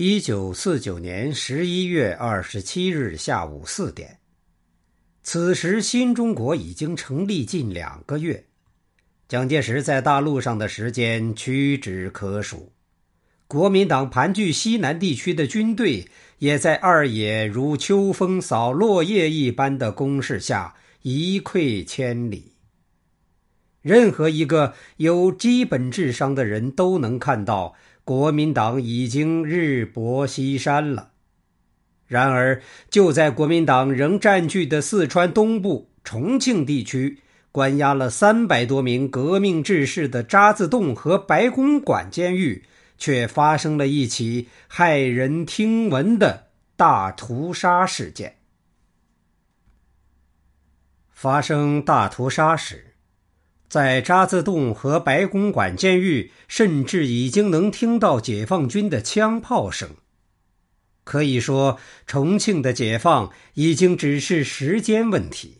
一九四九年十一月二十七日下午四点，此时新中国已经成立近两个月，蒋介石在大陆上的时间屈指可数。国民党盘踞西南地区的军队，也在二野如秋风扫落叶一般的攻势下一溃千里。任何一个有基本智商的人都能看到。国民党已经日薄西山了。然而，就在国民党仍占据的四川东部重庆地区，关押了三百多名革命志士的渣滓洞和白公馆监狱，却发生了一起骇人听闻的大屠杀事件。发生大屠杀时。在渣滓洞和白公馆监狱，甚至已经能听到解放军的枪炮声。可以说，重庆的解放已经只是时间问题。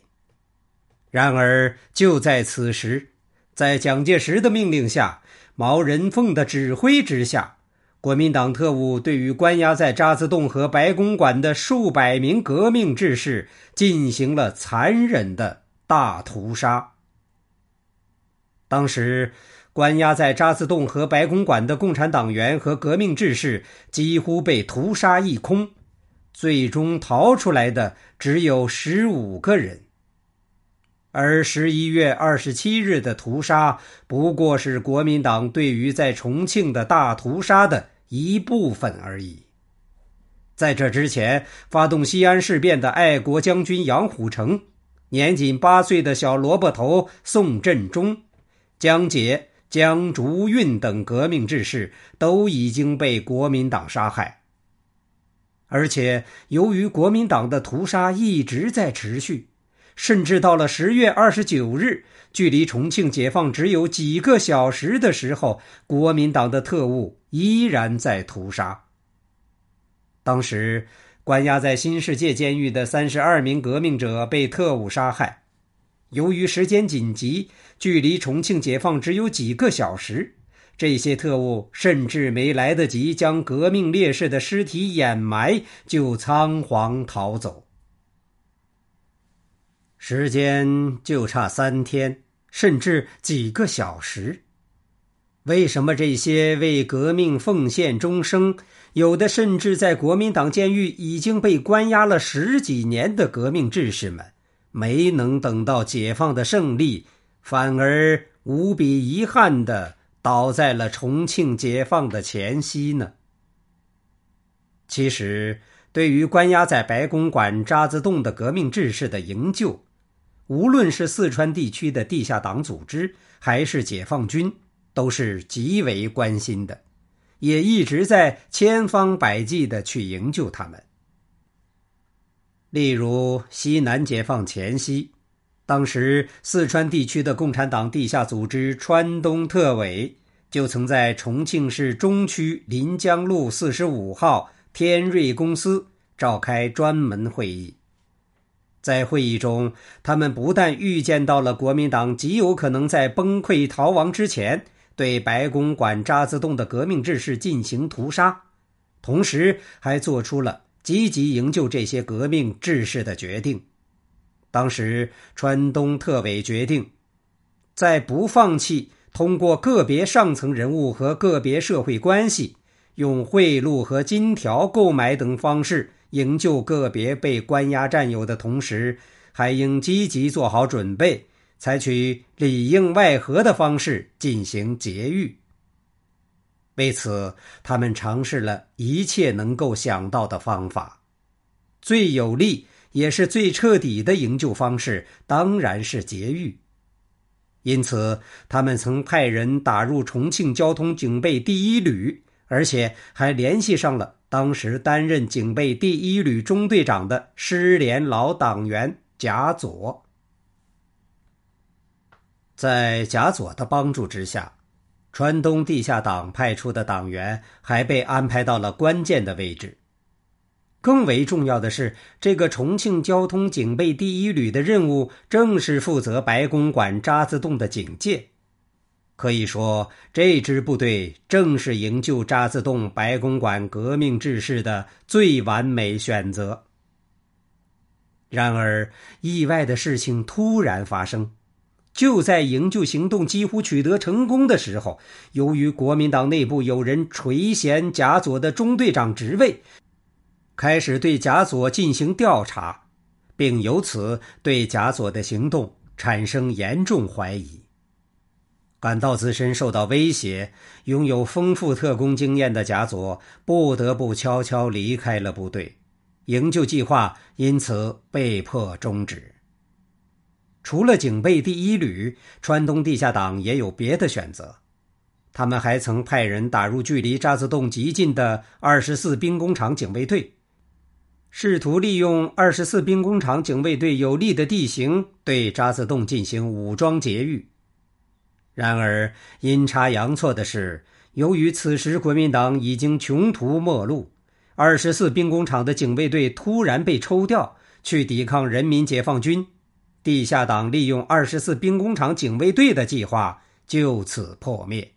然而，就在此时，在蒋介石的命令下，毛人凤的指挥之下，国民党特务对于关押在渣滓洞和白公馆的数百名革命志士进行了残忍的大屠杀。当时，关押在渣滓洞和白公馆的共产党员和革命志士几乎被屠杀一空，最终逃出来的只有十五个人。而十一月二十七日的屠杀不过是国民党对于在重庆的大屠杀的一部分而已。在这之前，发动西安事变的爱国将军杨虎城，年仅八岁的小萝卜头宋振中。江姐、江竹运等革命志士都已经被国民党杀害，而且由于国民党的屠杀一直在持续，甚至到了十月二十九日，距离重庆解放只有几个小时的时候，国民党的特务依然在屠杀。当时关押在新世界监狱的三十二名革命者被特务杀害。由于时间紧急，距离重庆解放只有几个小时，这些特务甚至没来得及将革命烈士的尸体掩埋，就仓皇逃走。时间就差三天，甚至几个小时。为什么这些为革命奉献终生，有的甚至在国民党监狱已经被关押了十几年的革命志士们？没能等到解放的胜利，反而无比遗憾的倒在了重庆解放的前夕呢。其实，对于关押在白公馆渣滓洞的革命志士的营救，无论是四川地区的地下党组织，还是解放军，都是极为关心的，也一直在千方百计的去营救他们。例如，西南解放前夕，当时四川地区的共产党地下组织川东特委就曾在重庆市中区临江路四十五号天瑞公司召开专门会议。在会议中，他们不但预见到了国民党极有可能在崩溃逃亡之前对白公馆渣滓洞的革命志士进行屠杀，同时还做出了。积极营救这些革命志士的决定，当时川东特委决定，在不放弃通过个别上层人物和个别社会关系，用贿赂和金条购买等方式营救个别被关押战友的同时，还应积极做好准备，采取里应外合的方式进行劫狱。为此，他们尝试了一切能够想到的方法。最有力也是最彻底的营救方式，当然是劫狱。因此，他们曾派人打入重庆交通警备第一旅，而且还联系上了当时担任警备第一旅中队长的失联老党员贾佐。在贾佐的帮助之下。川东地下党派出的党员还被安排到了关键的位置。更为重要的是，这个重庆交通警备第一旅的任务正是负责白公馆渣滓洞的警戒。可以说，这支部队正是营救渣滓洞白公馆革命志士的最完美选择。然而，意外的事情突然发生。就在营救行动几乎取得成功的时候，由于国民党内部有人垂涎贾佐的中队长职位，开始对贾佐进行调查，并由此对贾佐的行动产生严重怀疑。感到自身受到威胁，拥有丰富特工经验的贾佐不得不悄悄离开了部队，营救计划因此被迫终止。除了警备第一旅，川东地下党也有别的选择。他们还曾派人打入距离渣滓洞极近的二十四兵工厂警卫队，试图利用二十四兵工厂警卫队有利的地形对渣滓洞进行武装劫狱。然而，阴差阳错的是，由于此时国民党已经穷途末路，二十四兵工厂的警卫队突然被抽调去抵抗人民解放军。地下党利用二十四兵工厂警卫队的计划就此破灭。